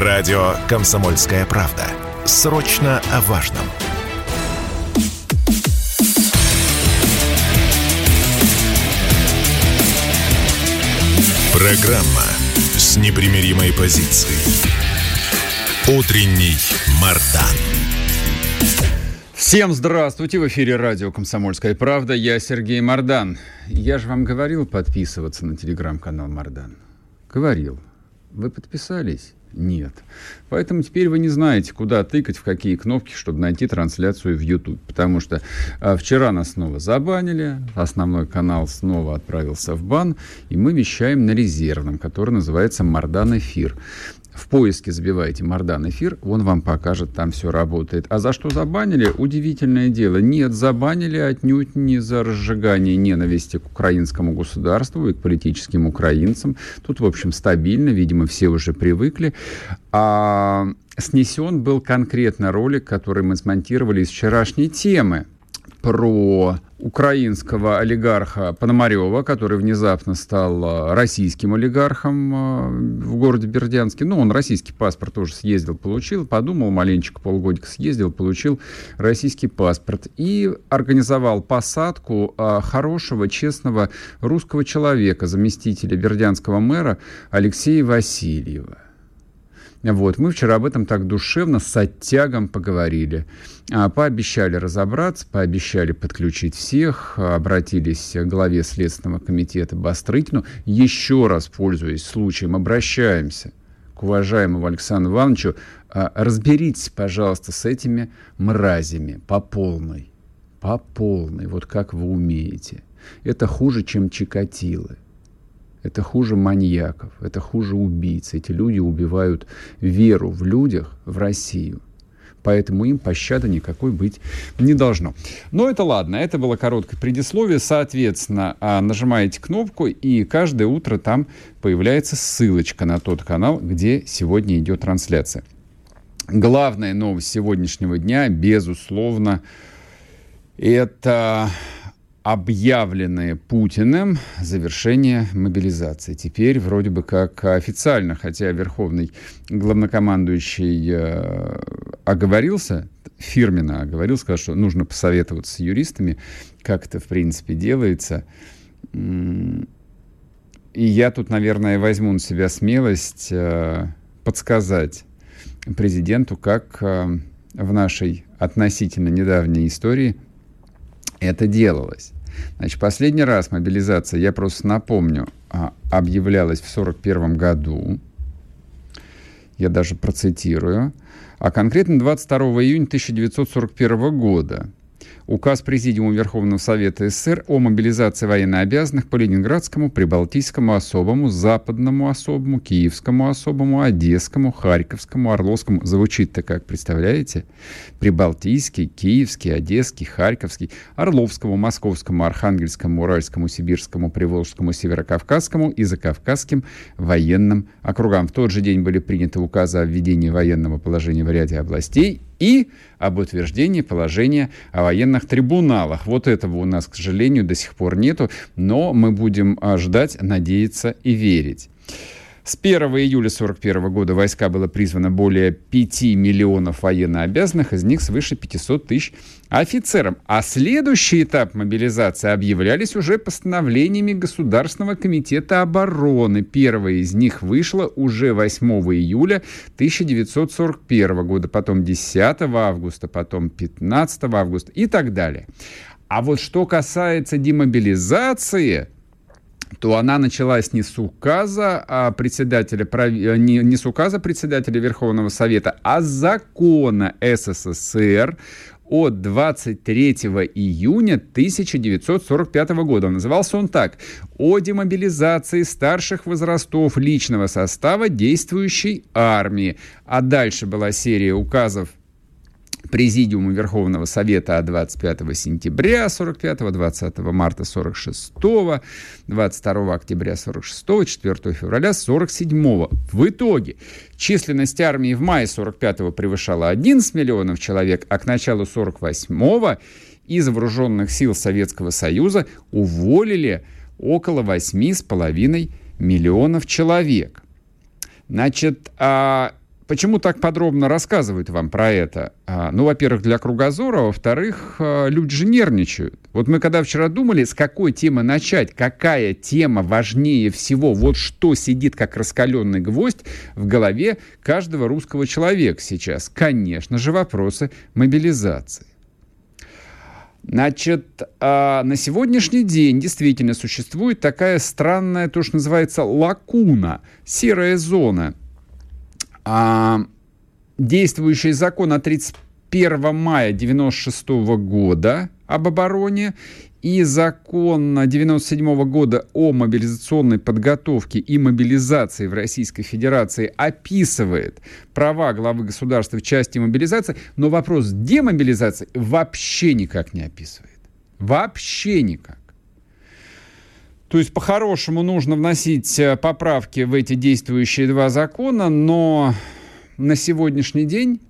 Радио «Комсомольская правда». Срочно о важном. Программа с непримиримой позицией. Утренний Мардан. Всем здравствуйте! В эфире радио «Комсомольская правда». Я Сергей Мардан. Я же вам говорил подписываться на телеграм-канал Мардан. Говорил. Вы подписались? Нет. Поэтому теперь вы не знаете, куда тыкать, в какие кнопки, чтобы найти трансляцию в YouTube. Потому что а, вчера нас снова забанили, основной канал снова отправился в бан, и мы вещаем на резервном, который называется «Мардан Эфир» в поиске забивайте Мардан эфир, он вам покажет, там все работает. А за что забанили? Удивительное дело. Нет, забанили отнюдь не за разжигание ненависти к украинскому государству и к политическим украинцам. Тут, в общем, стабильно, видимо, все уже привыкли. А снесен был конкретно ролик, который мы смонтировали из вчерашней темы про украинского олигарха Пономарева, который внезапно стал а, российским олигархом а, в городе Бердянске. Ну, он российский паспорт тоже съездил, получил, подумал маленечко, полгодика съездил, получил российский паспорт и организовал посадку а, хорошего, честного русского человека, заместителя бердянского мэра Алексея Васильева. Вот, мы вчера об этом так душевно, с оттягом поговорили. А, пообещали разобраться, пообещали подключить всех, обратились к главе Следственного комитета Бастрыкину. Еще раз, пользуясь случаем, обращаемся к уважаемому Александру Ивановичу. А, разберитесь, пожалуйста, с этими мразями по полной. По полной, вот как вы умеете. Это хуже, чем Чикатилы. Это хуже маньяков, это хуже убийц. Эти люди убивают веру в людях, в Россию. Поэтому им пощады никакой быть не должно. Но это ладно, это было короткое предисловие. Соответственно, а, нажимаете кнопку, и каждое утро там появляется ссылочка на тот канал, где сегодня идет трансляция. Главная новость сегодняшнего дня, безусловно, это объявленное Путиным завершение мобилизации. Теперь вроде бы как официально, хотя Верховный главнокомандующий э, оговорился, фирменно оговорил, сказал, что нужно посоветоваться с юристами, как это в принципе делается. И я тут, наверное, возьму на себя смелость э, подсказать президенту, как э, в нашей относительно недавней истории это делалось. Значит, последний раз мобилизация, я просто напомню, а, объявлялась в 1941 году. Я даже процитирую. А конкретно 22 июня 1941 года Указ Президиума Верховного Совета СССР о мобилизации военнообязанных по Ленинградскому, Прибалтийскому особому, Западному особому, Киевскому особому, Одесскому, Харьковскому, Орловскому. Звучит-то как, представляете? Прибалтийский, Киевский, Одесский, Харьковский, Орловскому, Московскому, Архангельскому, Уральскому, Сибирскому, Приволжскому, Северокавказскому и Закавказским военным округам. В тот же день были приняты указы о введении военного положения в ряде областей и об утверждении положения о военных трибуналах. Вот этого у нас, к сожалению, до сих пор нету, но мы будем а, ждать, надеяться и верить. С 1 июля 1941 года войска было призвано более 5 миллионов военнообязанных, из них свыше 500 тысяч офицерам. А следующий этап мобилизации объявлялись уже постановлениями Государственного комитета обороны. Первое из них вышло уже 8 июля 1941 года, потом 10 августа, потом 15 августа и так далее. А вот что касается демобилизации, то она началась не с указа а председателя, э, не, не с указа председателя Верховного Совета, а с закона СССР от 23 июня 1945 года. Назывался он так. «О демобилизации старших возрастов личного состава действующей армии». А дальше была серия указов Президиума Верховного Совета 25 сентября 45 20 марта 46 22 октября 46 4 февраля 47 В итоге численность армии в мае 45 превышала 11 миллионов человек, а к началу 48 из вооруженных сил Советского Союза уволили около 8,5 миллионов человек. Значит, а Почему так подробно рассказывают вам про это? А, ну, во-первых, для кругозора, а во-вторых, а, люди же нервничают. Вот мы когда вчера думали, с какой темы начать, какая тема важнее всего, вот что сидит как раскаленный гвоздь в голове каждого русского человека сейчас. Конечно же, вопросы мобилизации. Значит, на сегодняшний день действительно существует такая странная, то, что называется лакуна, серая зона – а, действующий закон от 31 мая 96 года об обороне и закон 97 года о мобилизационной подготовке и мобилизации в Российской Федерации описывает права главы государства в части мобилизации, но вопрос демобилизации вообще никак не описывает. Вообще никак. То есть, по-хорошему, нужно вносить э, поправки в эти действующие два закона, но на сегодняшний день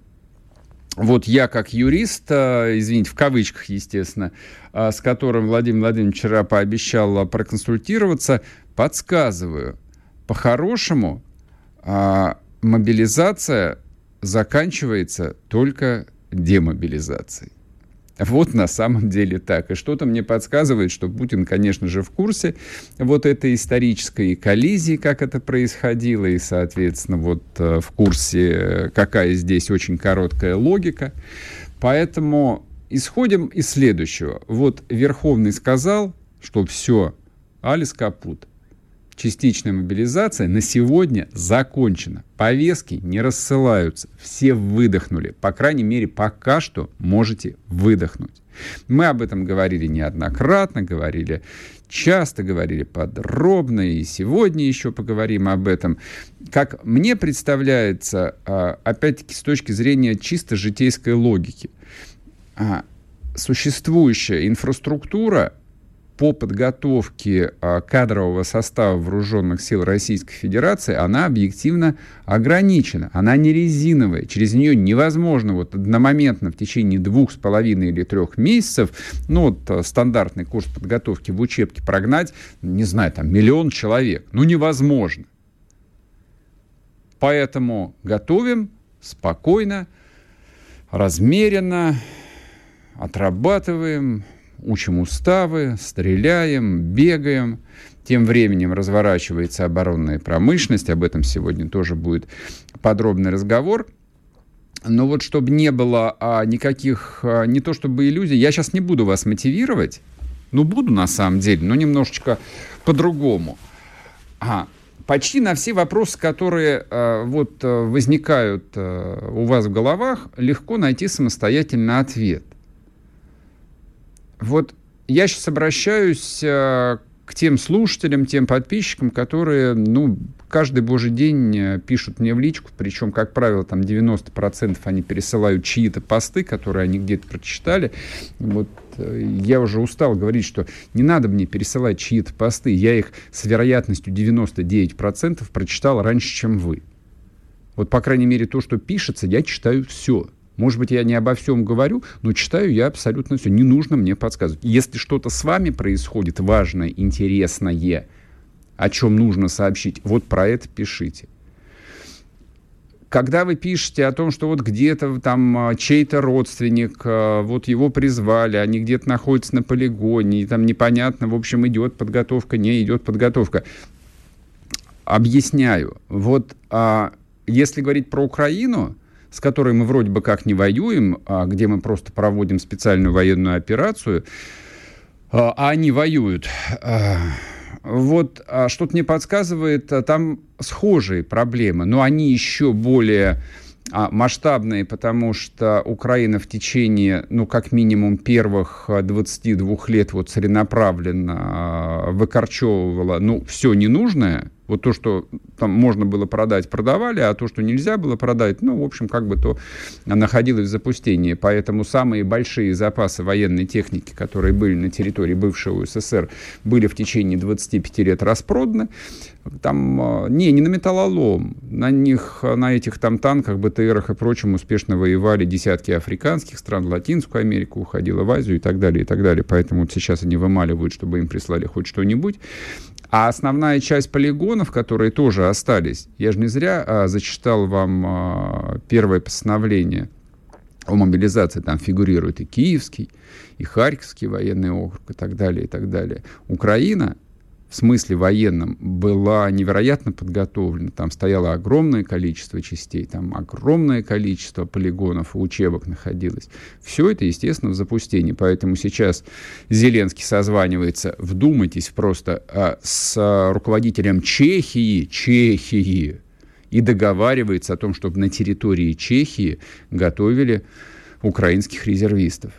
вот я как юрист, э, извините, в кавычках, естественно, э, с которым Владимир Владимирович вчера пообещал проконсультироваться, подсказываю, по-хорошему мобилизация заканчивается только демобилизацией. Вот на самом деле так. И что-то мне подсказывает, что Путин, конечно же, в курсе вот этой исторической коллизии, как это происходило, и, соответственно, вот э, в курсе, какая здесь очень короткая логика. Поэтому исходим из следующего. Вот Верховный сказал, что все, Алис Капут частичная мобилизация на сегодня закончена. Повестки не рассылаются. Все выдохнули. По крайней мере, пока что можете выдохнуть. Мы об этом говорили неоднократно, говорили часто, говорили подробно, и сегодня еще поговорим об этом. Как мне представляется, а, опять-таки, с точки зрения чисто житейской логики, а, существующая инфраструктура по подготовке а, кадрового состава вооруженных сил Российской Федерации, она объективно ограничена. Она не резиновая. Через нее невозможно вот одномоментно в течение двух с половиной или трех месяцев, ну вот а, стандартный курс подготовки в учебке прогнать, не знаю, там миллион человек. Ну невозможно. Поэтому готовим спокойно, размеренно, отрабатываем, учим уставы, стреляем, бегаем. Тем временем разворачивается оборонная промышленность, об этом сегодня тоже будет подробный разговор. Но вот чтобы не было а, никаких, а, не то чтобы иллюзий, я сейчас не буду вас мотивировать, ну буду на самом деле, но немножечко по-другому. А, почти на все вопросы, которые э, вот возникают э, у вас в головах, легко найти самостоятельно ответ. Вот я сейчас обращаюсь э, к тем слушателям, тем подписчикам, которые, ну, каждый божий день э, пишут мне в личку, причем, как правило, там 90% они пересылают чьи-то посты, которые они где-то прочитали. Вот э, я уже устал говорить, что не надо мне пересылать чьи-то посты, я их с вероятностью 99% прочитал раньше, чем вы. Вот, по крайней мере, то, что пишется, я читаю все. Может быть, я не обо всем говорю, но читаю я абсолютно все. Не нужно мне подсказывать. Если что-то с вами происходит важное, интересное, о чем нужно сообщить, вот про это пишите. Когда вы пишете о том, что вот где-то там а, чей-то родственник, а, вот его призвали, они где-то находятся на полигоне, и там непонятно, в общем, идет подготовка, не идет подготовка. Объясняю. Вот а, если говорить про Украину, с которой мы вроде бы как не воюем, а где мы просто проводим специальную военную операцию, а, а они воюют. А, вот а что-то мне подсказывает, там схожие проблемы, но они еще более масштабные, потому что Украина в течение, ну, как минимум, первых 22 лет вот целенаправленно выкорчевывала, ну, все ненужное, вот то, что там можно было продать, продавали, а то, что нельзя было продать, ну, в общем, как бы то находилось в запустении. Поэтому самые большие запасы военной техники, которые были на территории бывшего СССР, были в течение 25 лет распроданы. Там, а, не, не на металлолом, на них, на этих там танках, БТРах и прочем успешно воевали десятки африканских стран, Латинскую Америку уходила в Азию и так далее, и так далее. Поэтому вот сейчас они вымаливают, чтобы им прислали хоть что-нибудь. А основная часть полигонов, которые тоже остались, я же не зря а, зачитал вам а, первое постановление о мобилизации, там фигурирует и Киевский, и Харьковский военный округ, и так далее, и так далее. Украина в смысле военном была невероятно подготовлена. Там стояло огромное количество частей, там огромное количество полигонов и учебок находилось. Все это, естественно, в запустении. Поэтому сейчас Зеленский созванивается, вдумайтесь просто, а, с руководителем Чехии, Чехии, и договаривается о том, чтобы на территории Чехии готовили украинских резервистов.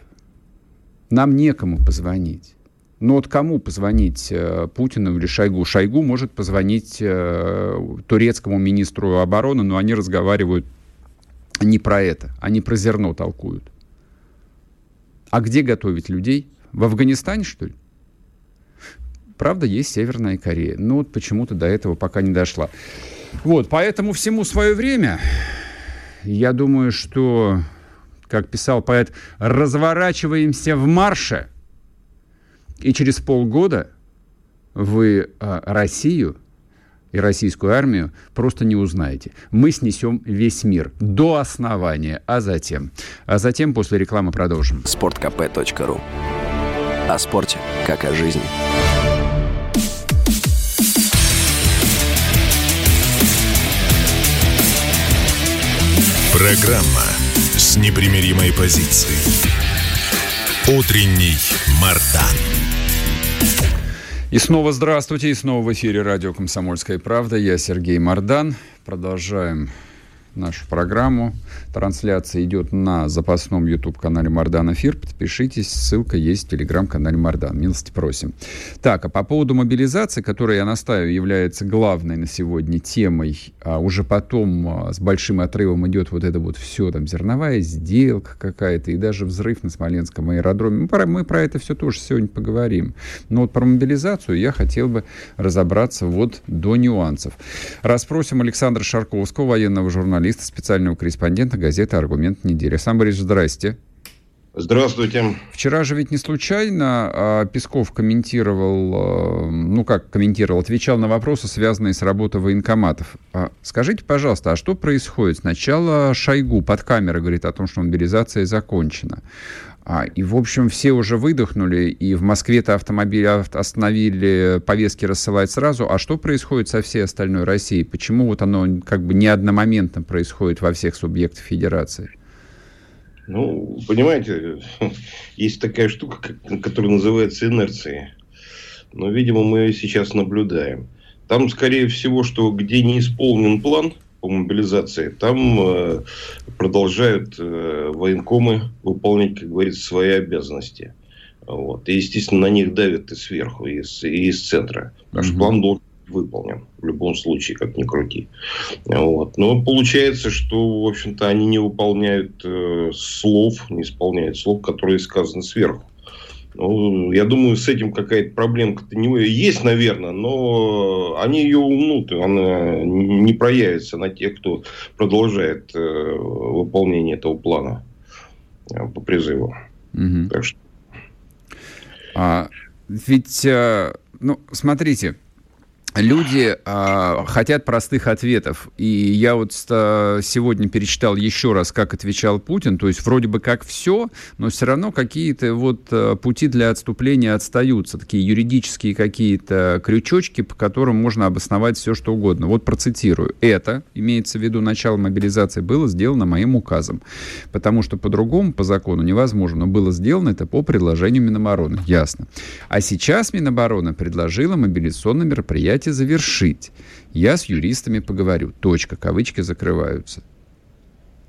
Нам некому позвонить. Но вот кому позвонить э, Путину или Шойгу? Шойгу может позвонить э, турецкому министру обороны, но они разговаривают не про это, они про зерно толкуют. А где готовить людей? В Афганистане, что ли? Правда, есть Северная Корея. Но вот почему-то до этого пока не дошла. Вот, поэтому всему свое время. Я думаю, что, как писал поэт, разворачиваемся в марше – и через полгода вы а, Россию и российскую армию просто не узнаете. Мы снесем весь мир до основания, а затем. А затем после рекламы продолжим. sportkp.ru О спорте, как о жизни. Программа с непримиримой позицией. Утренний Мардан. И снова здравствуйте, и снова в эфире радио «Комсомольская правда». Я Сергей Мордан. Продолжаем нашу программу. Трансляция идет на запасном YouTube-канале Мардан Эфир. Подпишитесь, ссылка есть в телеграм-канале Мардан. Милости просим. Так, а по поводу мобилизации, которая, я настаиваю, является главной на сегодня темой, а уже потом а, с большим отрывом идет вот это вот все, там, зерновая сделка какая-то, и даже взрыв на Смоленском аэродроме. Мы про, мы про это все тоже сегодня поговорим. Но вот про мобилизацию я хотел бы разобраться вот до нюансов. Расспросим Александра Шарковского, военного журналиста, журналиста, специального корреспондента газеты «Аргумент недели». Сам Борис, здрасте. Здравствуйте. Вчера же ведь не случайно а, Песков комментировал, а, ну как комментировал, отвечал на вопросы, связанные с работой военкоматов. А, скажите, пожалуйста, а что происходит? Сначала Шойгу под камерой говорит о том, что мобилизация закончена. А, и, в общем, все уже выдохнули, и в Москве-то автомобили остановили, повестки рассылать сразу. А что происходит со всей остальной Россией? Почему вот оно как бы не одномоментно происходит во всех субъектах федерации? Ну, понимаете, есть такая штука, которая называется инерцией. Но, видимо, мы ее сейчас наблюдаем. Там, скорее всего, что где не исполнен план – по мобилизации, там э, продолжают э, военкомы выполнять, как говорится, свои обязанности. Вот. И, естественно, на них давят и сверху, и из, и из центра. Потому что план должен быть выполнен. В любом случае, как ни крути. Вот. Но получается, что, в общем-то, они не выполняют э, слов, не исполняют слов, которые сказаны сверху. Ну, я думаю, с этим какая-то проблемка-то не есть, наверное, но они ее умнут, она не проявится на тех, кто продолжает э, выполнение этого плана э, по призыву. Угу. Так что... А, ведь, э, ну, смотрите, люди а, хотят простых ответов. И я вот сегодня перечитал еще раз, как отвечал Путин. То есть вроде бы как все, но все равно какие-то вот а, пути для отступления отстаются. Такие юридические какие-то крючочки, по которым можно обосновать все, что угодно. Вот процитирую. Это, имеется в виду начало мобилизации, было сделано моим указом. Потому что по-другому, по закону невозможно. Но было сделано это по предложению Минобороны. Ясно. А сейчас Минобороны предложила мобилизационное мероприятие Давайте завершить. Я с юристами поговорю. Точка. Кавычки закрываются.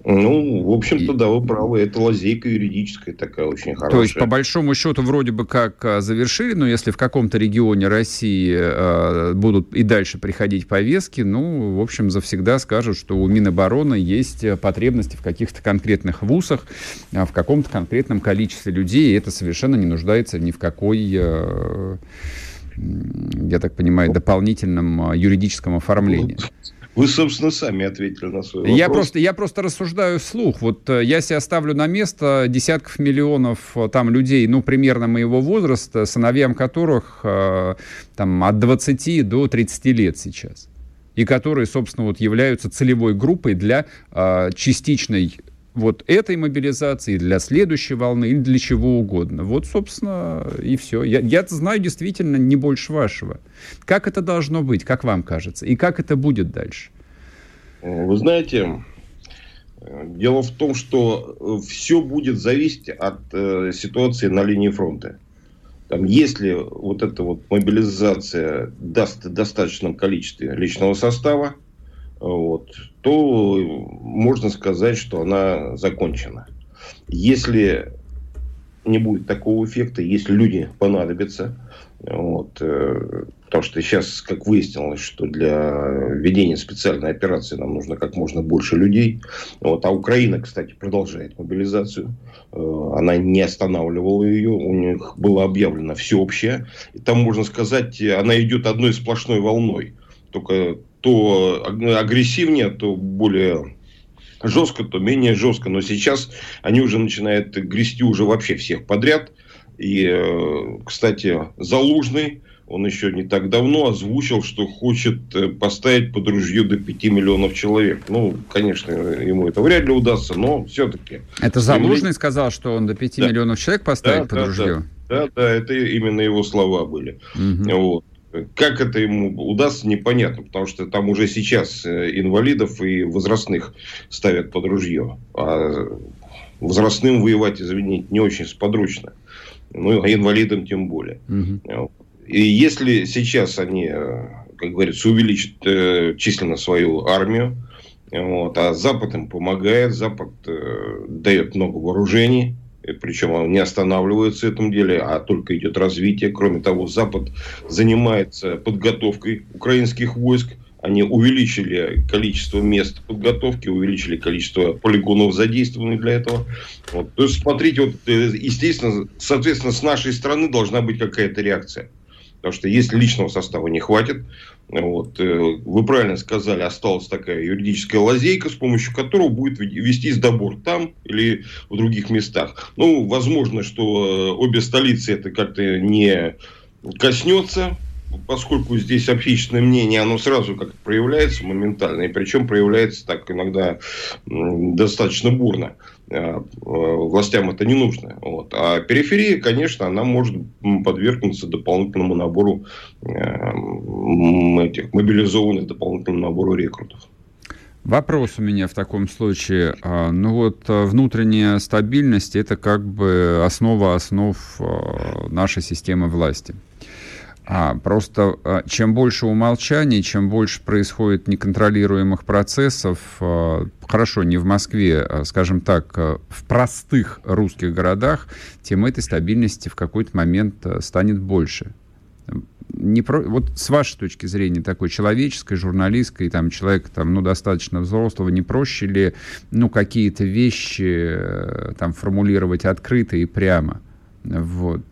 Ну, в общем-то, и... да, вы правы. Это лазейка юридическая такая очень хорошая. То есть, по большому счету, вроде бы как а, завершили, но если в каком-то регионе России э, будут и дальше приходить повестки, ну, в общем, завсегда скажут, что у Минобороны есть потребности в каких-то конкретных вузах, в каком-то конкретном количестве людей, и это совершенно не нуждается ни в какой... Э, я так понимаю, дополнительном а, юридическом оформлении. Вы, собственно, сами ответили на свой вопрос. Я просто, я просто рассуждаю вслух. Вот э, я себя ставлю на место десятков миллионов э, там людей, ну, примерно моего возраста, сыновьям которых э, там от 20 до 30 лет сейчас. И которые, собственно, вот являются целевой группой для э, частичной вот этой мобилизации, для следующей волны или для чего угодно. Вот, собственно, и все. Я, я знаю действительно не больше вашего. Как это должно быть, как вам кажется, и как это будет дальше? Вы знаете, дело в том, что все будет зависеть от э, ситуации на линии фронта. Там, если вот эта вот мобилизация даст в достаточном количестве личного состава, вот, то можно сказать, что она закончена. Если не будет такого эффекта, если люди понадобятся, вот, э, потому что сейчас, как выяснилось, что для ведения специальной операции нам нужно как можно больше людей. Вот, а Украина, кстати, продолжает мобилизацию. Э, она не останавливала ее. У них было объявлено всеобщее. И там, можно сказать, она идет одной сплошной волной. Только то агрессивнее, то более жестко, то менее жестко. Но сейчас они уже начинают грести уже вообще всех подряд. И, э, кстати, Залужный, он еще не так давно озвучил, что хочет э, поставить под ружье до 5 миллионов человек. Ну, конечно, ему это вряд ли удастся, но все-таки. Это Залужный сказал, что он до 5 да. миллионов человек поставит да, под да, ружье? Да, да, да, это именно его слова были. Угу. Вот. Как это ему удастся, непонятно, потому что там уже сейчас э, инвалидов и возрастных ставят под ружье. А возрастным воевать, извините, не очень сподручно. Ну, а инвалидам тем более. Угу. И если сейчас они, э, как говорится, увеличат э, численно свою армию, вот, а Запад им помогает, Запад э, дает много вооружений, причем он не останавливается в этом деле, а только идет развитие. Кроме того, Запад занимается подготовкой украинских войск. Они увеличили количество мест подготовки, увеличили количество полигонов задействованных для этого. Вот. То есть, смотрите, вот, э, естественно, соответственно, с нашей стороны должна быть какая-то реакция. Потому что если личного состава не хватит, вот, э, вы правильно сказали, осталась такая юридическая лазейка, с помощью которой будет вестись добор там или в других местах. Ну, возможно, что э, обе столицы это как-то не коснется, поскольку здесь общественное мнение, оно сразу как проявляется моментально, и причем проявляется так иногда достаточно бурно. Э, властям это не нужно. Вот. А периферия, конечно, она может подвергнуться дополнительному набору э, этих мобилизованных, дополнительному набору рекрутов. Вопрос у меня в таком случае. А, ну вот э, внутренняя стабильность – это как бы основа основ нашей системы власти. А, просто а, чем больше умолчаний, чем больше происходит неконтролируемых процессов, а, хорошо, не в Москве, а, скажем так, в простых русских городах, тем этой стабильности в какой-то момент станет больше. Не про... Вот с вашей точки зрения, такой человеческой, журналистской, там, человек там, ну, достаточно взрослого, не проще ли ну, какие-то вещи э, там, формулировать открыто и прямо? Вот.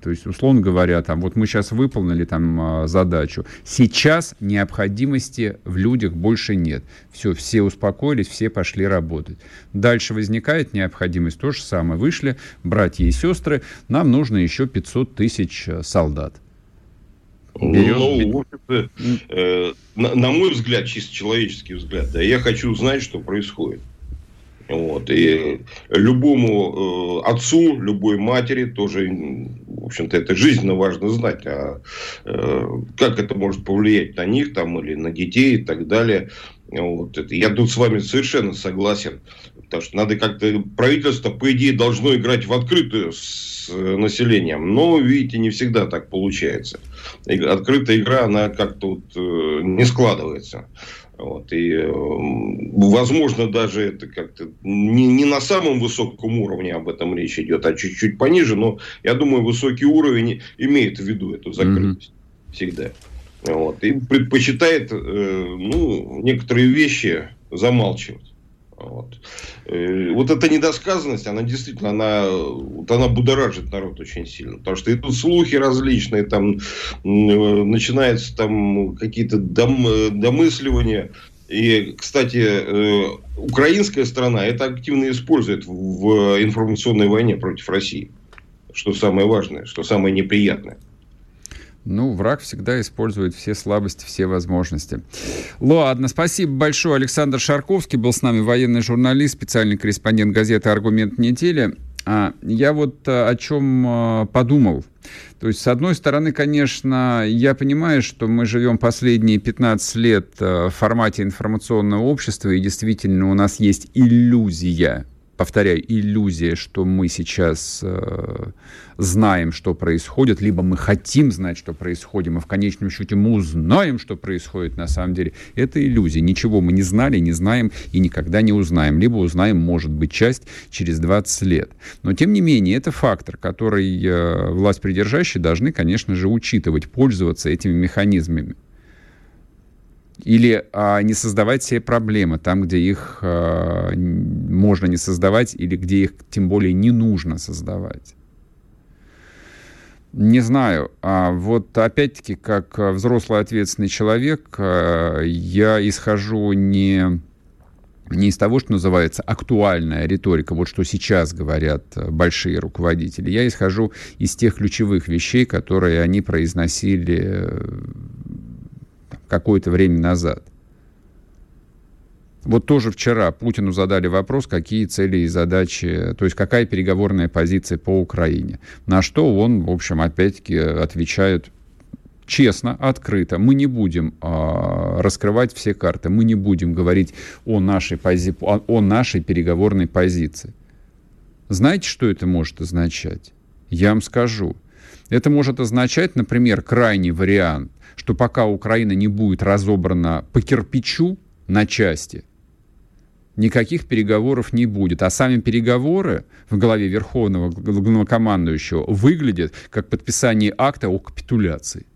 То есть, условно говоря, там, вот мы сейчас выполнили там а, задачу. Сейчас необходимости в людях больше нет. Все, все успокоились, все пошли работать. Дальше возникает необходимость то же самое. Вышли братья и сестры, нам нужно еще 500 тысяч э, солдат. Берем... Ну, э, на, на мой взгляд, чисто человеческий взгляд, да, я хочу знать, что происходит. Вот. И любому э, отцу, любой матери тоже, в общем-то, это жизненно важно знать, а э, как это может повлиять на них там, или на детей и так далее. Вот это. Я тут с вами совершенно согласен. Потому что надо как-то... Правительство, по идее, должно играть в открытую с населением. Но, видите, не всегда так получается. Открытая игра, она как-то вот, э, не складывается. Вот, и, э, возможно, даже это как-то не, не на самом высоком уровне об этом речь идет, а чуть-чуть пониже, но я думаю, высокий уровень имеет в виду эту закрытость mm-hmm. всегда. Вот, и предпочитает э, ну, некоторые вещи замалчивать. Вот. Э, вот эта недосказанность, она действительно, она, вот она будоражит народ очень сильно. Потому что идут слухи различные, там начинаются там какие-то дом, домысливания. И, кстати, э, украинская сторона это активно использует в информационной войне против России. Что самое важное, что самое неприятное. Ну, враг всегда использует все слабости, все возможности. Ладно, спасибо большое. Александр Шарковский был с нами, военный журналист, специальный корреспондент газеты «Аргумент недели». А, я вот а, о чем а, подумал. То есть, с одной стороны, конечно, я понимаю, что мы живем последние 15 лет в формате информационного общества, и действительно у нас есть иллюзия повторяю, иллюзия, что мы сейчас э, знаем, что происходит, либо мы хотим знать, что происходит, и в конечном счете мы узнаем, что происходит на самом деле. Это иллюзия. Ничего мы не знали, не знаем и никогда не узнаем. Либо узнаем, может быть, часть через 20 лет. Но, тем не менее, это фактор, который э, власть придержащие должны, конечно же, учитывать, пользоваться этими механизмами или а, не создавать себе проблемы там, где их а, можно не создавать, или где их тем более не нужно создавать. Не знаю. А вот опять-таки, как взрослый ответственный человек, а, я исхожу не, не из того, что называется актуальная риторика, вот что сейчас говорят большие руководители. Я исхожу из тех ключевых вещей, которые они произносили какое-то время назад. Вот тоже вчера Путину задали вопрос, какие цели и задачи, то есть какая переговорная позиция по Украине. На что он, в общем, опять-таки отвечает честно, открыто. Мы не будем э, раскрывать все карты, мы не будем говорить о нашей, пози... о, о нашей переговорной позиции. Знаете, что это может означать? Я вам скажу. Это может означать, например, крайний вариант что пока Украина не будет разобрана по кирпичу на части, никаких переговоров не будет. А сами переговоры в голове Верховного главнокомандующего выглядят как подписание акта о капитуляции.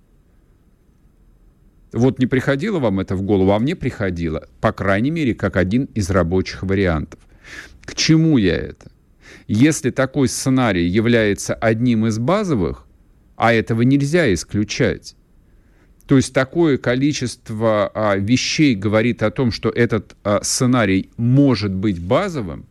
Вот не приходило вам это в голову, а мне приходило, по крайней мере, как один из рабочих вариантов. К чему я это? Если такой сценарий является одним из базовых, а этого нельзя исключать, то есть такое количество а, вещей говорит о том, что этот а, сценарий может быть базовым,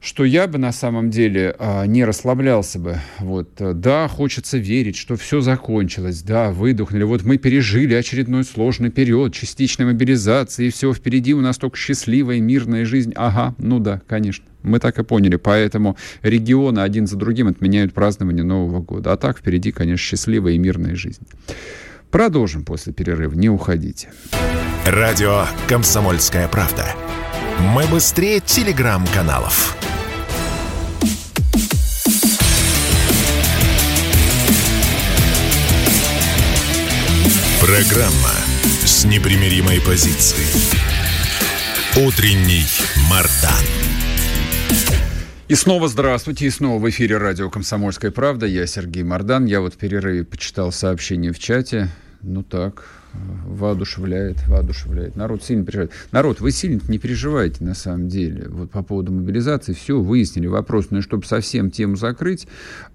что я бы на самом деле а, не расслаблялся бы. Вот, да, хочется верить, что все закончилось, да, выдохнули. Вот мы пережили очередной сложный период частичной мобилизации, и все впереди у нас только счастливая мирная жизнь. Ага, ну да, конечно. Мы так и поняли. Поэтому регионы один за другим отменяют празднование Нового года. А так впереди, конечно, счастливая и мирная жизнь. Продолжим после перерыва. Не уходите. Радио «Комсомольская правда». Мы быстрее телеграм-каналов. Программа с непримиримой позицией. Утренний Мардан. И снова здравствуйте, и снова в эфире радио «Комсомольская правда». Я Сергей Мордан. Я вот в перерыве почитал сообщение в чате. Ну так, воодушевляет, воодушевляет. Народ сильно переживает. Народ, вы сильно не переживайте на самом деле. Вот по поводу мобилизации все выяснили. Вопрос, ну и чтобы совсем тему закрыть,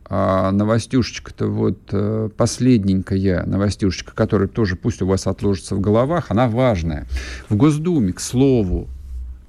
а новостюшечка-то вот э, последненькая новостюшечка, которая тоже пусть у вас отложится в головах, она важная. В Госдуме, к слову,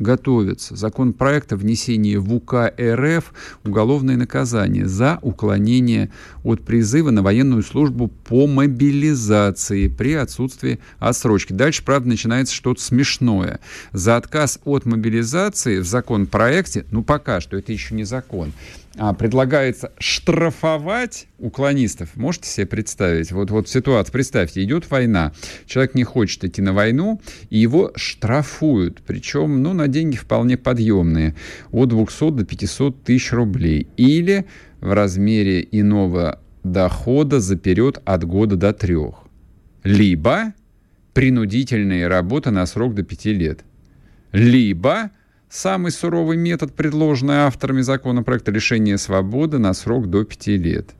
готовится законопроект о внесении в УК РФ уголовное наказание за уклонение от призыва на военную службу по мобилизации при отсутствии отсрочки. Дальше, правда, начинается что-то смешное. За отказ от мобилизации в законопроекте, ну пока что это еще не закон, а, предлагается штрафовать уклонистов. Можете себе представить? Вот, вот ситуация, представьте, идет война, человек не хочет идти на войну, и его штрафуют, причем ну, на деньги вполне подъемные, от 200 до 500 тысяч рублей. Или в размере иного дохода за период от года до трех. Либо принудительная работа на срок до 5 лет. Либо Самый суровый метод, предложенный авторами законопроекта лишения свободы на срок до 5 лет.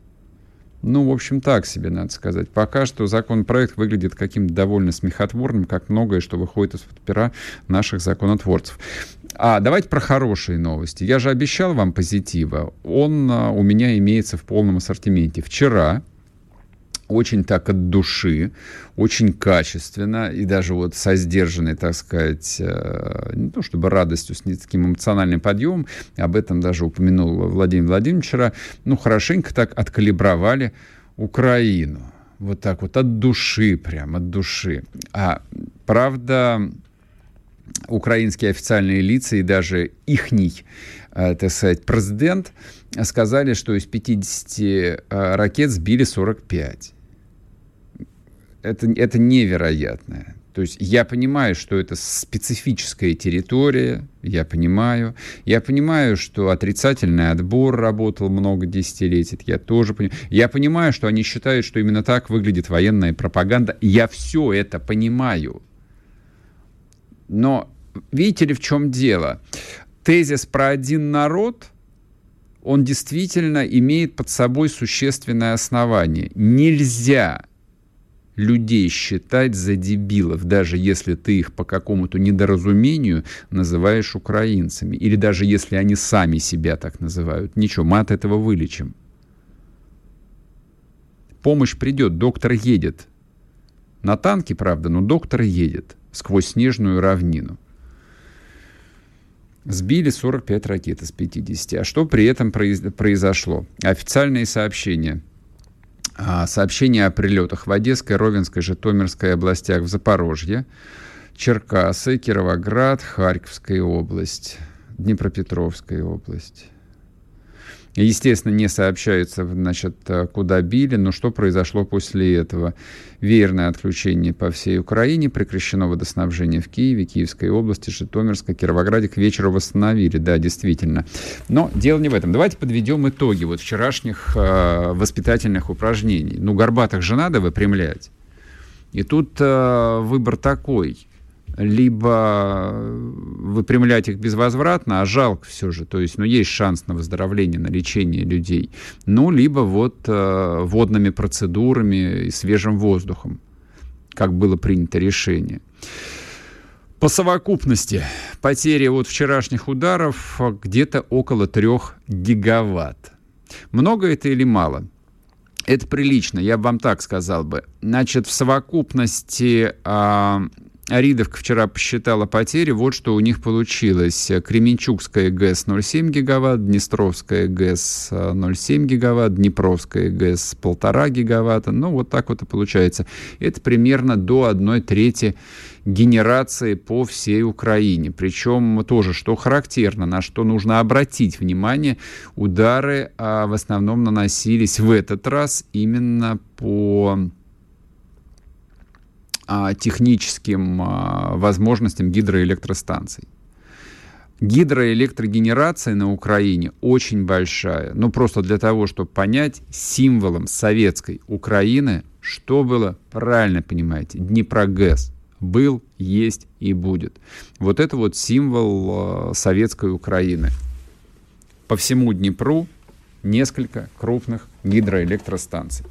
Ну, в общем, так себе, надо сказать. Пока что законопроект выглядит каким-то довольно смехотворным, как многое, что выходит из-под пера наших законотворцев. А давайте про хорошие новости. Я же обещал вам позитива. Он а, у меня имеется в полном ассортименте. Вчера очень так от души, очень качественно и даже вот со сдержанной, так сказать, э, не то чтобы радостью, с таким эмоциональным подъемом, об этом даже упомянул Владимир Владимирович вчера, ну, хорошенько так откалибровали Украину. Вот так вот от души, прям от души. А правда, украинские официальные лица и даже ихний, э, так сказать, президент сказали, что из 50 э, ракет сбили 45 это, это невероятно. То есть я понимаю, что это специфическая территория, я понимаю. Я понимаю, что отрицательный отбор работал много десятилетий, я тоже понимаю. Я понимаю, что они считают, что именно так выглядит военная пропаганда. Я все это понимаю. Но видите ли, в чем дело? Тезис про один народ, он действительно имеет под собой существенное основание. Нельзя людей считать за дебилов, даже если ты их по какому-то недоразумению называешь украинцами, или даже если они сами себя так называют. Ничего, мы от этого вылечим. Помощь придет, доктор едет. На танке, правда, но доктор едет сквозь снежную равнину. Сбили 45 ракет из 50. А что при этом произошло? Официальные сообщения – сообщения о прилетах в Одесской, Ровенской, Житомирской областях, в Запорожье, Черкасы, Кировоград, Харьковская область, Днепропетровская область. Естественно, не сообщается, значит, куда били, но что произошло после этого. Веерное отключение по всей Украине, прекращено водоснабжение в Киеве, Киевской области, Житомирской, Кировограде. К вечеру восстановили, да, действительно. Но дело не в этом. Давайте подведем итоги вот вчерашних э, воспитательных упражнений. Ну, горбатых же надо выпрямлять. И тут э, выбор такой – либо выпрямлять их безвозвратно, а жалко все же, то есть, ну, есть шанс на выздоровление, на лечение людей, ну, либо вот э, водными процедурами и свежим воздухом, как было принято решение. По совокупности потери от вчерашних ударов где-то около 3 гигаватт. Много это или мало? Это прилично, я бы вам так сказал бы. Значит, в совокупности а, Аридовка вчера посчитала потери, вот что у них получилось. Кременчугская ГЭС 0,7 гигаватт, Днестровская ГЭС 0,7 гигаватт, Днепровская ГЭС 1,5 гигаватта. Ну, вот так вот и получается. Это примерно до 1 трети генерации по всей Украине. Причем тоже, что характерно, на что нужно обратить внимание, удары а, в основном наносились в этот раз именно по техническим а, возможностям гидроэлектростанций. Гидроэлектрогенерация на Украине очень большая. Ну, просто для того, чтобы понять, символом советской Украины, что было, правильно понимаете, Днепрогэс был, есть и будет. Вот это вот символ э, советской Украины. По всему Днепру несколько крупных гидроэлектростанций.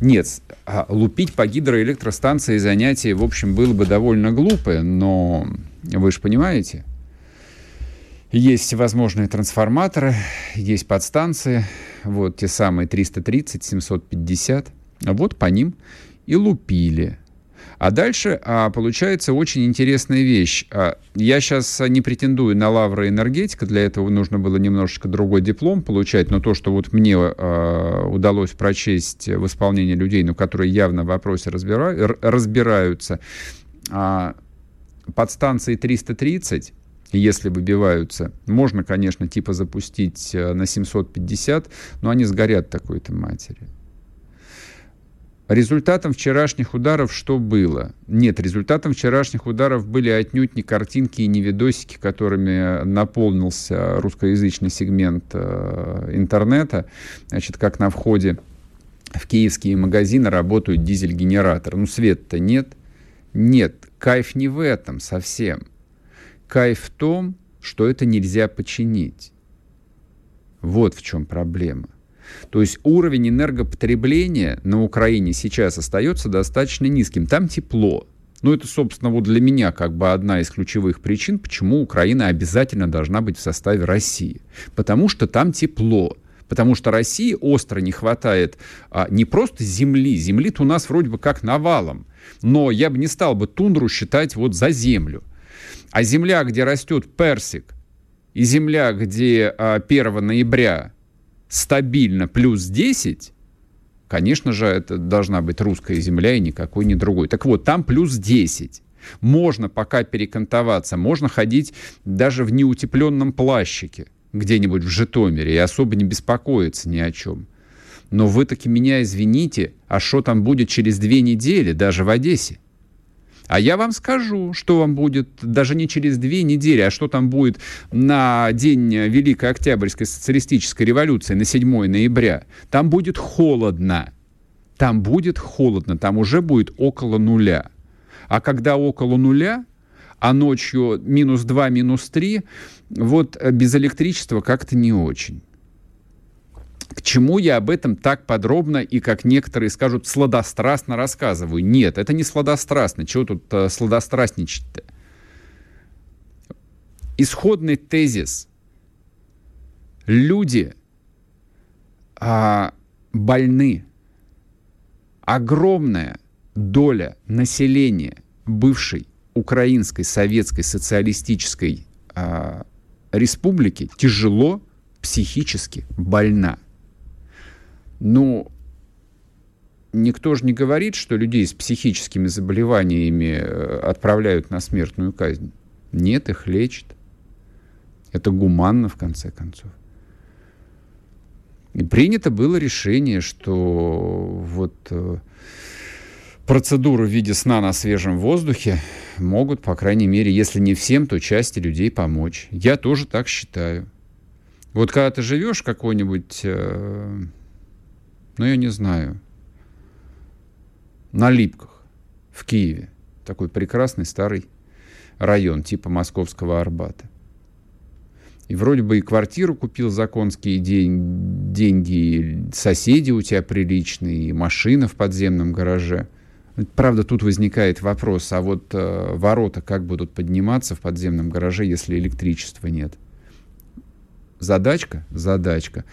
Нет, а лупить по гидроэлектростанции занятие, в общем, было бы довольно глупое, но вы же понимаете, есть всевозможные трансформаторы, есть подстанции, вот те самые 330, 750, вот по ним и лупили. А дальше а, получается очень интересная вещь. А, я сейчас не претендую на лавры энергетика, для этого нужно было немножечко другой диплом получать, но то, что вот мне а, удалось прочесть в исполнении людей, ну, которые явно в вопросе разбира... разбираются, а, подстанции 330 если выбиваются. Можно, конечно, типа запустить э, на 750, но они сгорят такой-то матери. Результатом вчерашних ударов что было? Нет, результатом вчерашних ударов были отнюдь не картинки и не видосики, которыми наполнился русскоязычный сегмент э, интернета. Значит, как на входе в киевские магазины работают дизель-генератор. Ну, света-то нет. Нет, кайф не в этом совсем. Кайф в том, что это нельзя починить. Вот в чем проблема. То есть уровень энергопотребления на Украине сейчас остается достаточно низким. Там тепло. Ну, это, собственно, вот для меня как бы одна из ключевых причин, почему Украина обязательно должна быть в составе России. Потому что там тепло Потому что России остро не хватает а, не просто земли, земли-то у нас вроде бы как навалом, но я бы не стал бы тундру считать вот за землю. А земля, где растет персик, и земля, где 1 а, ноября стабильно плюс 10, конечно же, это должна быть русская земля и никакой не другой. Так вот, там плюс 10. Можно пока перекантоваться, можно ходить даже в неутепленном плащике где-нибудь в Житомире и особо не беспокоиться ни о чем. Но вы таки меня извините, а что там будет через две недели, даже в Одессе? А я вам скажу, что вам будет даже не через две недели, а что там будет на день Великой Октябрьской социалистической революции, на 7 ноября. Там будет холодно. Там будет холодно, там уже будет около нуля. А когда около нуля, а ночью минус 2, минус 3, вот без электричества как-то не очень. К чему я об этом так подробно и, как некоторые скажут, сладострастно рассказываю? Нет, это не сладострастно. Чего тут э, сладострастничать-то? Исходный тезис. Люди а, больны. Огромная доля населения бывшей Украинской Советской Социалистической а, Республики тяжело психически больна. Ну, никто же не говорит, что людей с психическими заболеваниями э, отправляют на смертную казнь. Нет, их лечат. Это гуманно, в конце концов. И принято было решение, что вот э, процедуры в виде сна на свежем воздухе могут, по крайней мере, если не всем, то части людей помочь. Я тоже так считаю. Вот когда ты живешь в какой-нибудь э, ну, я не знаю, на Липках в Киеве. Такой прекрасный старый район типа Московского Арбата. И вроде бы и квартиру купил за конские день, деньги, и соседи у тебя приличные, и машина в подземном гараже. Правда, тут возникает вопрос, а вот э, ворота как будут подниматься в подземном гараже, если электричества нет? Задачка? Задачка.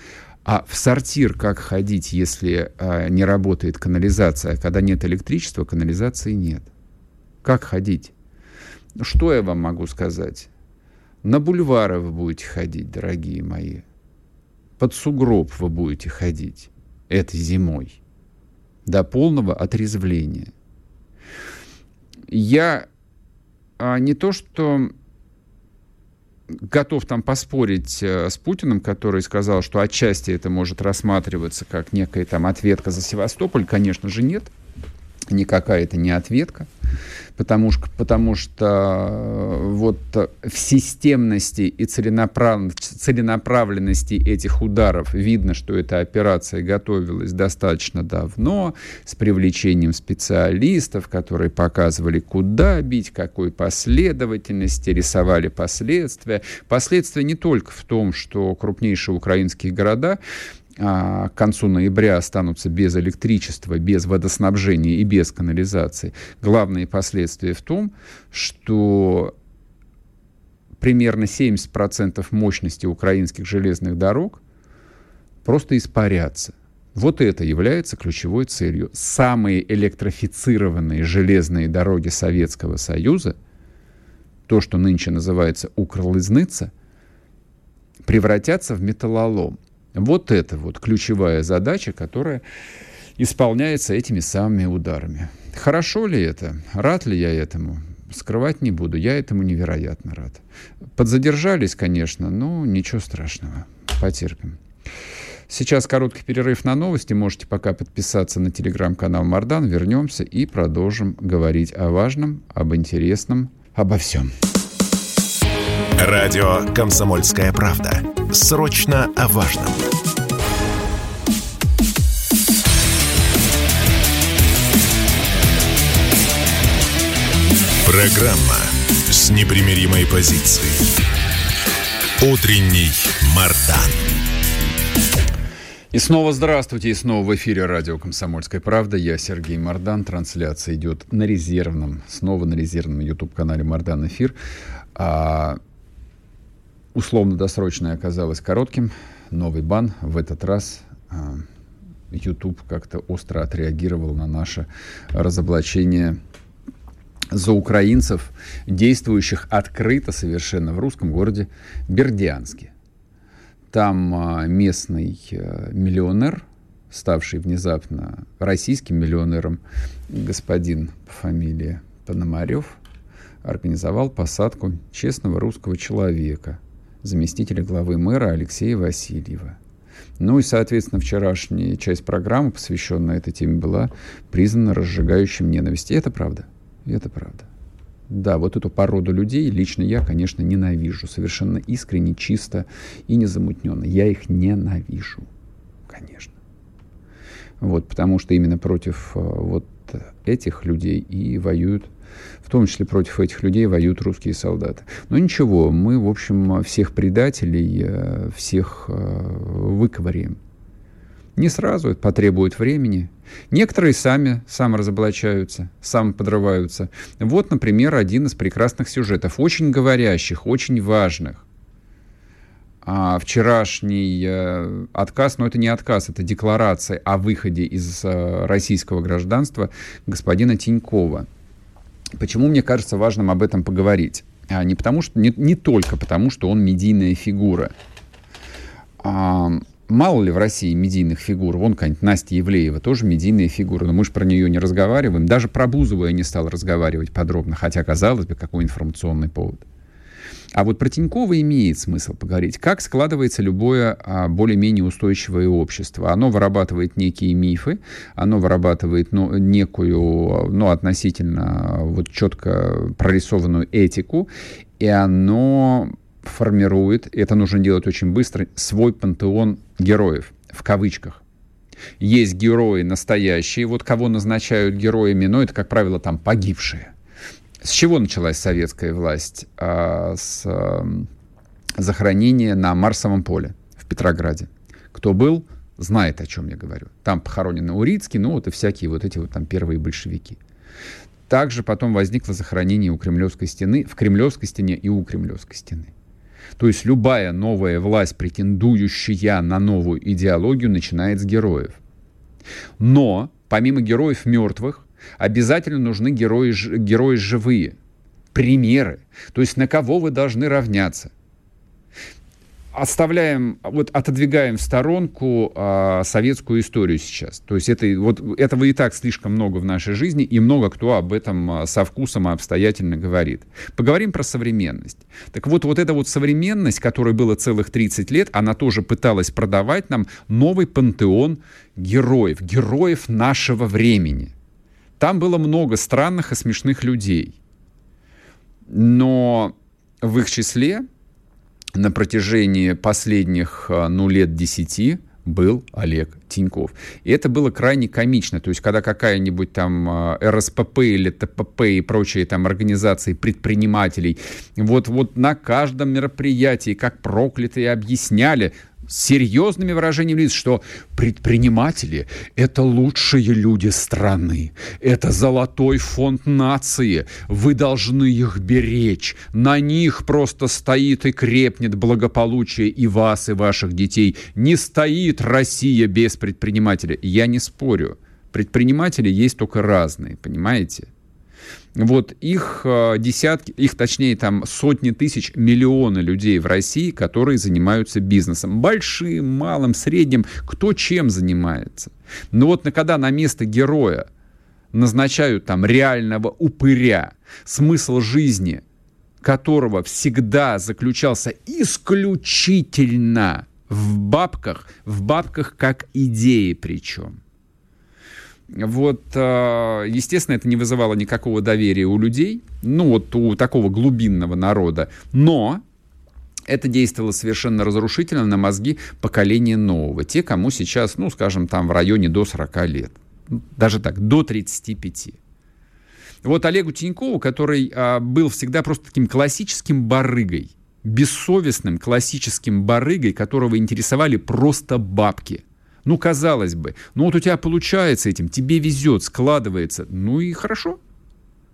А в сортир как ходить, если а, не работает канализация? Когда нет электричества, канализации нет. Как ходить? Что я вам могу сказать? На бульвары вы будете ходить, дорогие мои. Под сугроб вы будете ходить этой зимой. До полного отрезвления. Я а, не то, что готов там поспорить э, с Путиным, который сказал, что отчасти это может рассматриваться как некая там ответка за Севастополь. Конечно же, нет. Никакая это не ответка потому что, потому что э, вот в системности и целенаправленности этих ударов видно, что эта операция готовилась достаточно давно, с привлечением специалистов, которые показывали, куда бить, какой последовательности, рисовали последствия. Последствия не только в том, что крупнейшие украинские города к концу ноября останутся без электричества, без водоснабжения и без канализации. Главные последствия в том, что примерно 70% мощности украинских железных дорог просто испарятся. Вот это является ключевой целью. Самые электрифицированные железные дороги Советского Союза, то, что нынче называется Укрлызныца, превратятся в металлолом. Вот это вот ключевая задача, которая исполняется этими самыми ударами. Хорошо ли это? Рад ли я этому? Скрывать не буду. Я этому невероятно рад. Подзадержались, конечно, но ничего страшного. Потерпим. Сейчас короткий перерыв на новости. Можете пока подписаться на телеграм-канал Мардан. Вернемся и продолжим говорить о важном, об интересном, обо всем. Радио «Комсомольская правда». Срочно о важном. Программа с непримиримой позицией. Утренний Мардан. И снова здравствуйте, и снова в эфире радио «Комсомольская правда». Я Сергей Мордан. Трансляция идет на резервном, снова на резервном YouTube-канале «Мордан Эфир». А, условно-досрочное оказалось коротким. Новый бан в этот раз а, YouTube как-то остро отреагировал на наше разоблачение за украинцев, действующих открыто совершенно в русском городе Бердянске. Там а, местный а, миллионер, ставший внезапно российским миллионером, господин по фамилии Пономарев, организовал посадку честного русского человека, заместителя главы мэра Алексея Васильева – ну и, соответственно, вчерашняя часть программы, посвященная этой теме, была признана разжигающим ненависть. И это правда. И это правда. Да, вот эту породу людей лично я, конечно, ненавижу. Совершенно искренне, чисто и незамутненно. Я их ненавижу. Конечно. Вот, потому что именно против э, вот этих людей и воюют в том числе против этих людей воюют русские солдаты. Но ничего, мы, в общем, всех предателей, э, всех э, выковыряем. Не сразу, это потребует времени. Некоторые сами саморазоблачаются, подрываются. Вот, например, один из прекрасных сюжетов, очень говорящих, очень важных. А вчерашний э, отказ, но это не отказ, это декларация о выходе из российского гражданства господина Тинькова – Почему мне кажется важным об этом поговорить? А не, потому, что, не, не только потому, что он медийная фигура. А, мало ли в России медийных фигур. Вон какая-нибудь Настя Евлеева, тоже медийная фигура, но мы же про нее не разговариваем. Даже про Бузову я не стал разговаривать подробно, хотя, казалось бы, какой информационный повод. А вот про Тинькова имеет смысл поговорить. Как складывается любое а, более-менее устойчивое общество? Оно вырабатывает некие мифы, оно вырабатывает ну, некую, ну, относительно вот четко прорисованную этику, и оно формирует, это нужно делать очень быстро, свой пантеон героев, в кавычках. Есть герои настоящие, вот кого назначают героями, но это, как правило, там погибшие. С чего началась советская власть? А, с а, захоронения на Марсовом поле в Петрограде. Кто был, знает, о чем я говорю. Там похоронены Урицкий, ну вот и всякие вот эти вот там первые большевики. Также потом возникло захоронение у Кремлевской стены, в Кремлевской стене и у Кремлевской стены. То есть любая новая власть, претендующая на новую идеологию, начинает с героев. Но помимо героев мертвых, Обязательно нужны герои, герои живые, примеры. То есть на кого вы должны равняться. Оставляем, вот отодвигаем в сторонку а, советскую историю сейчас. То есть это, вот, этого и так слишком много в нашей жизни, и много кто об этом а, со вкусом и обстоятельно говорит. Поговорим про современность. Так вот, вот эта вот современность, которой было целых 30 лет, она тоже пыталась продавать нам новый пантеон героев, героев нашего времени – там было много странных и смешных людей. Но в их числе на протяжении последних, а, ну, лет десяти был Олег Тиньков. И это было крайне комично. То есть, когда какая-нибудь там а, РСПП или ТПП и прочие там организации предпринимателей вот, вот на каждом мероприятии, как проклятые, объясняли, серьезными выражениями лиц, что предприниматели – это лучшие люди страны, это золотой фонд нации, вы должны их беречь, на них просто стоит и крепнет благополучие и вас, и ваших детей. Не стоит Россия без предпринимателя. Я не спорю. Предприниматели есть только разные, понимаете? Вот их э, десятки, их точнее там сотни тысяч, миллионы людей в России, которые занимаются бизнесом. Большим, малым, средним, кто чем занимается. Но вот когда на место героя назначают там реального упыря, смысл жизни которого всегда заключался исключительно в бабках, в бабках как идеи причем – вот, а, естественно, это не вызывало никакого доверия у людей, ну вот у такого глубинного народа, но это действовало совершенно разрушительно на мозги поколения нового. Те, кому сейчас, ну, скажем, там в районе до 40 лет. Даже так, до 35. Вот Олегу Тинькову, который а, был всегда просто таким классическим барыгой, бессовестным классическим барыгой, которого интересовали просто бабки – ну, казалось бы, ну вот у тебя получается этим, тебе везет, складывается. Ну и хорошо.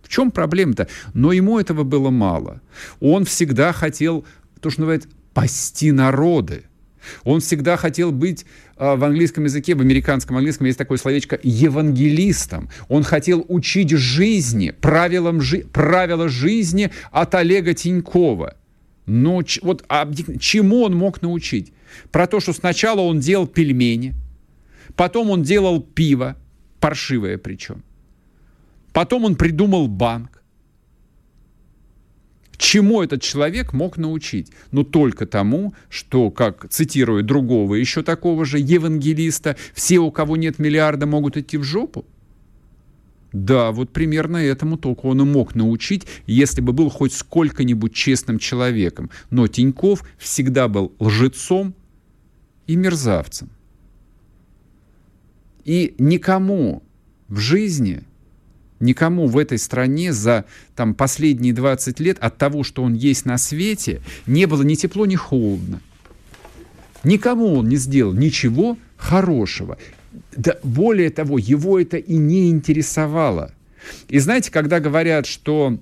В чем проблема-то? Но ему этого было мало. Он всегда хотел, то, что называется, пасти народы. Он всегда хотел быть э, в английском языке, в американском английском есть такое словечко евангелистом. Он хотел учить жизни, правилам жи правила жизни от Олега Тинькова. Но вот а, чему он мог научить? Про то, что сначала он делал пельмени, потом он делал пиво, паршивое причем. Потом он придумал банк. Чему этот человек мог научить? Ну, только тому, что, как цитирую другого, еще такого же евангелиста, все, у кого нет миллиарда, могут идти в жопу? Да, вот примерно этому только он и мог научить, если бы был хоть сколько-нибудь честным человеком. Но Тиньков всегда был лжецом и мерзавцем. И никому в жизни – Никому в этой стране за там, последние 20 лет от того, что он есть на свете, не было ни тепло, ни холодно. Никому он не сделал ничего хорошего. Да, более того, его это и не интересовало. И знаете, когда говорят, что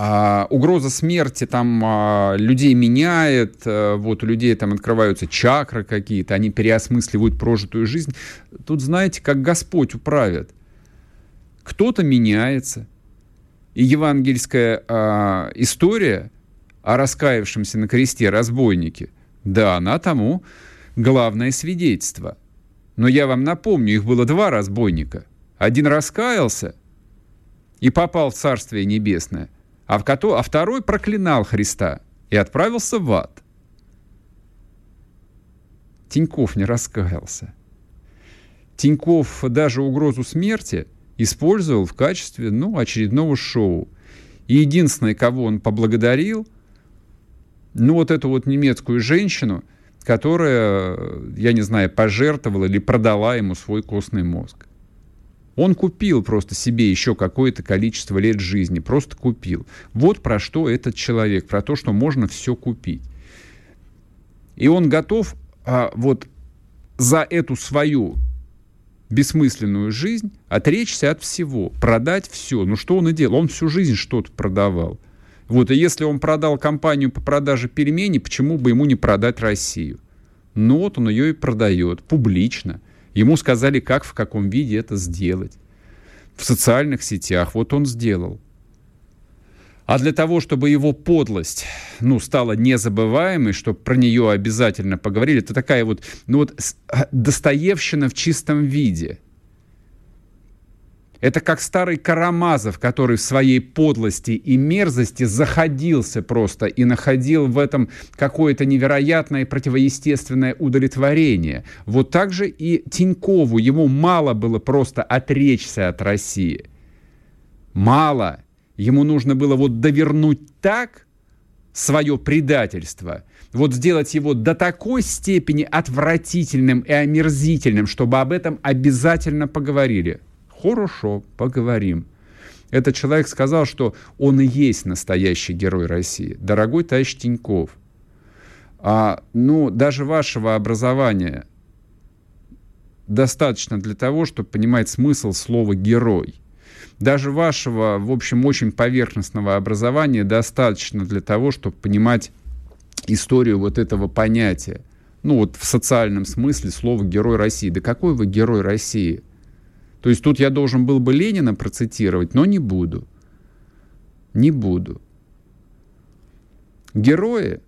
а, угроза смерти там а, людей меняет, а, вот у людей там открываются чакры какие-то, они переосмысливают прожитую жизнь, тут знаете, как Господь управит кто-то меняется. И евангельская а, история о раскаявшемся на кресте разбойнике, да, она тому главное свидетельство. Но я вам напомню, их было два разбойника. Один раскаялся и попал в Царствие Небесное, а, в кото, а второй проклинал Христа и отправился в ад. Тиньков не раскаялся. Тиньков даже угрозу смерти – использовал в качестве ну, очередного шоу. И единственное, кого он поблагодарил, ну вот эту вот немецкую женщину, которая, я не знаю, пожертвовала или продала ему свой костный мозг. Он купил просто себе еще какое-то количество лет жизни, просто купил. Вот про что этот человек, про то, что можно все купить. И он готов а, вот за эту свою бессмысленную жизнь, отречься от всего, продать все. Ну что он и делал? Он всю жизнь что-то продавал. Вот, и если он продал компанию по продаже пельменей, почему бы ему не продать Россию? Ну вот он ее и продает, публично. Ему сказали, как, в каком виде это сделать. В социальных сетях. Вот он сделал. А для того, чтобы его подлость ну, стала незабываемой, чтобы про нее обязательно поговорили, это такая вот, ну вот а, Достоевщина в чистом виде. Это как старый Карамазов, который в своей подлости и мерзости заходился просто и находил в этом какое-то невероятное противоестественное удовлетворение. Вот так же и Тинькову, ему мало было просто отречься от России. Мало. Ему нужно было вот довернуть так свое предательство, вот сделать его до такой степени отвратительным и омерзительным, чтобы об этом обязательно поговорили. Хорошо, поговорим. Этот человек сказал, что он и есть настоящий герой России. Дорогой товарищ Тиньков, а, ну, даже вашего образования достаточно для того, чтобы понимать смысл слова «герой» даже вашего, в общем, очень поверхностного образования достаточно для того, чтобы понимать историю вот этого понятия. Ну вот в социальном смысле слово «герой России». Да какой вы герой России? То есть тут я должен был бы Ленина процитировать, но не буду. Не буду. Герои,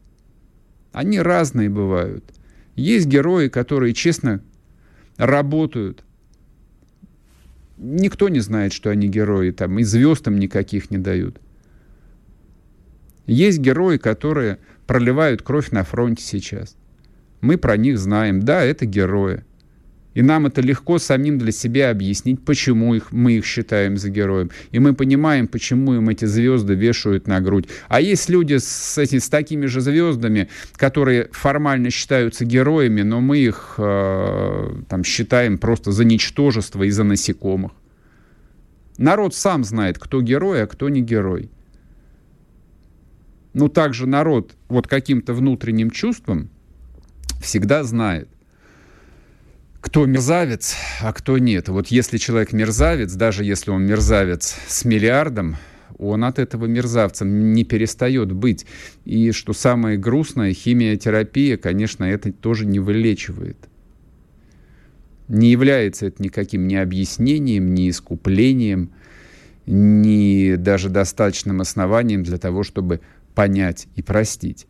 они разные бывают. Есть герои, которые честно работают, Никто не знает, что они герои, там, и звезд им никаких не дают. Есть герои, которые проливают кровь на фронте сейчас. Мы про них знаем. Да, это герои. И нам это легко самим для себя объяснить, почему их, мы их считаем за героем. И мы понимаем, почему им эти звезды вешают на грудь. А есть люди с, эти, с такими же звездами, которые формально считаются героями, но мы их э, там, считаем просто за ничтожество и за насекомых. Народ сам знает, кто герой, а кто не герой. Ну, также народ вот каким-то внутренним чувством всегда знает, кто мерзавец, а кто нет. Вот если человек мерзавец, даже если он мерзавец с миллиардом, он от этого мерзавцем не перестает быть. И что самое грустное, химиотерапия, конечно, это тоже не вылечивает. Не является это никаким ни объяснением, ни искуплением, ни даже достаточным основанием для того, чтобы понять и простить.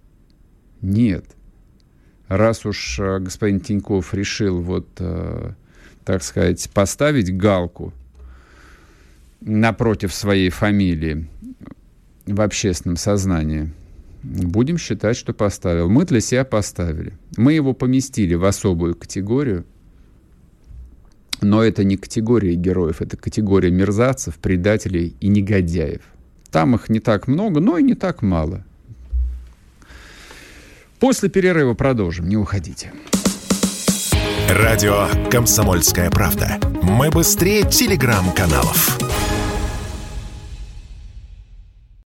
Нет. Раз уж э, господин Тиньков решил вот, э, так сказать, поставить галку напротив своей фамилии в общественном сознании, будем считать, что поставил. Мы для себя поставили. Мы его поместили в особую категорию, но это не категория героев, это категория мерзавцев, предателей и негодяев. Там их не так много, но и не так мало. После перерыва продолжим, не уходите. Радио «Комсомольская правда». Мы быстрее телеграм-каналов.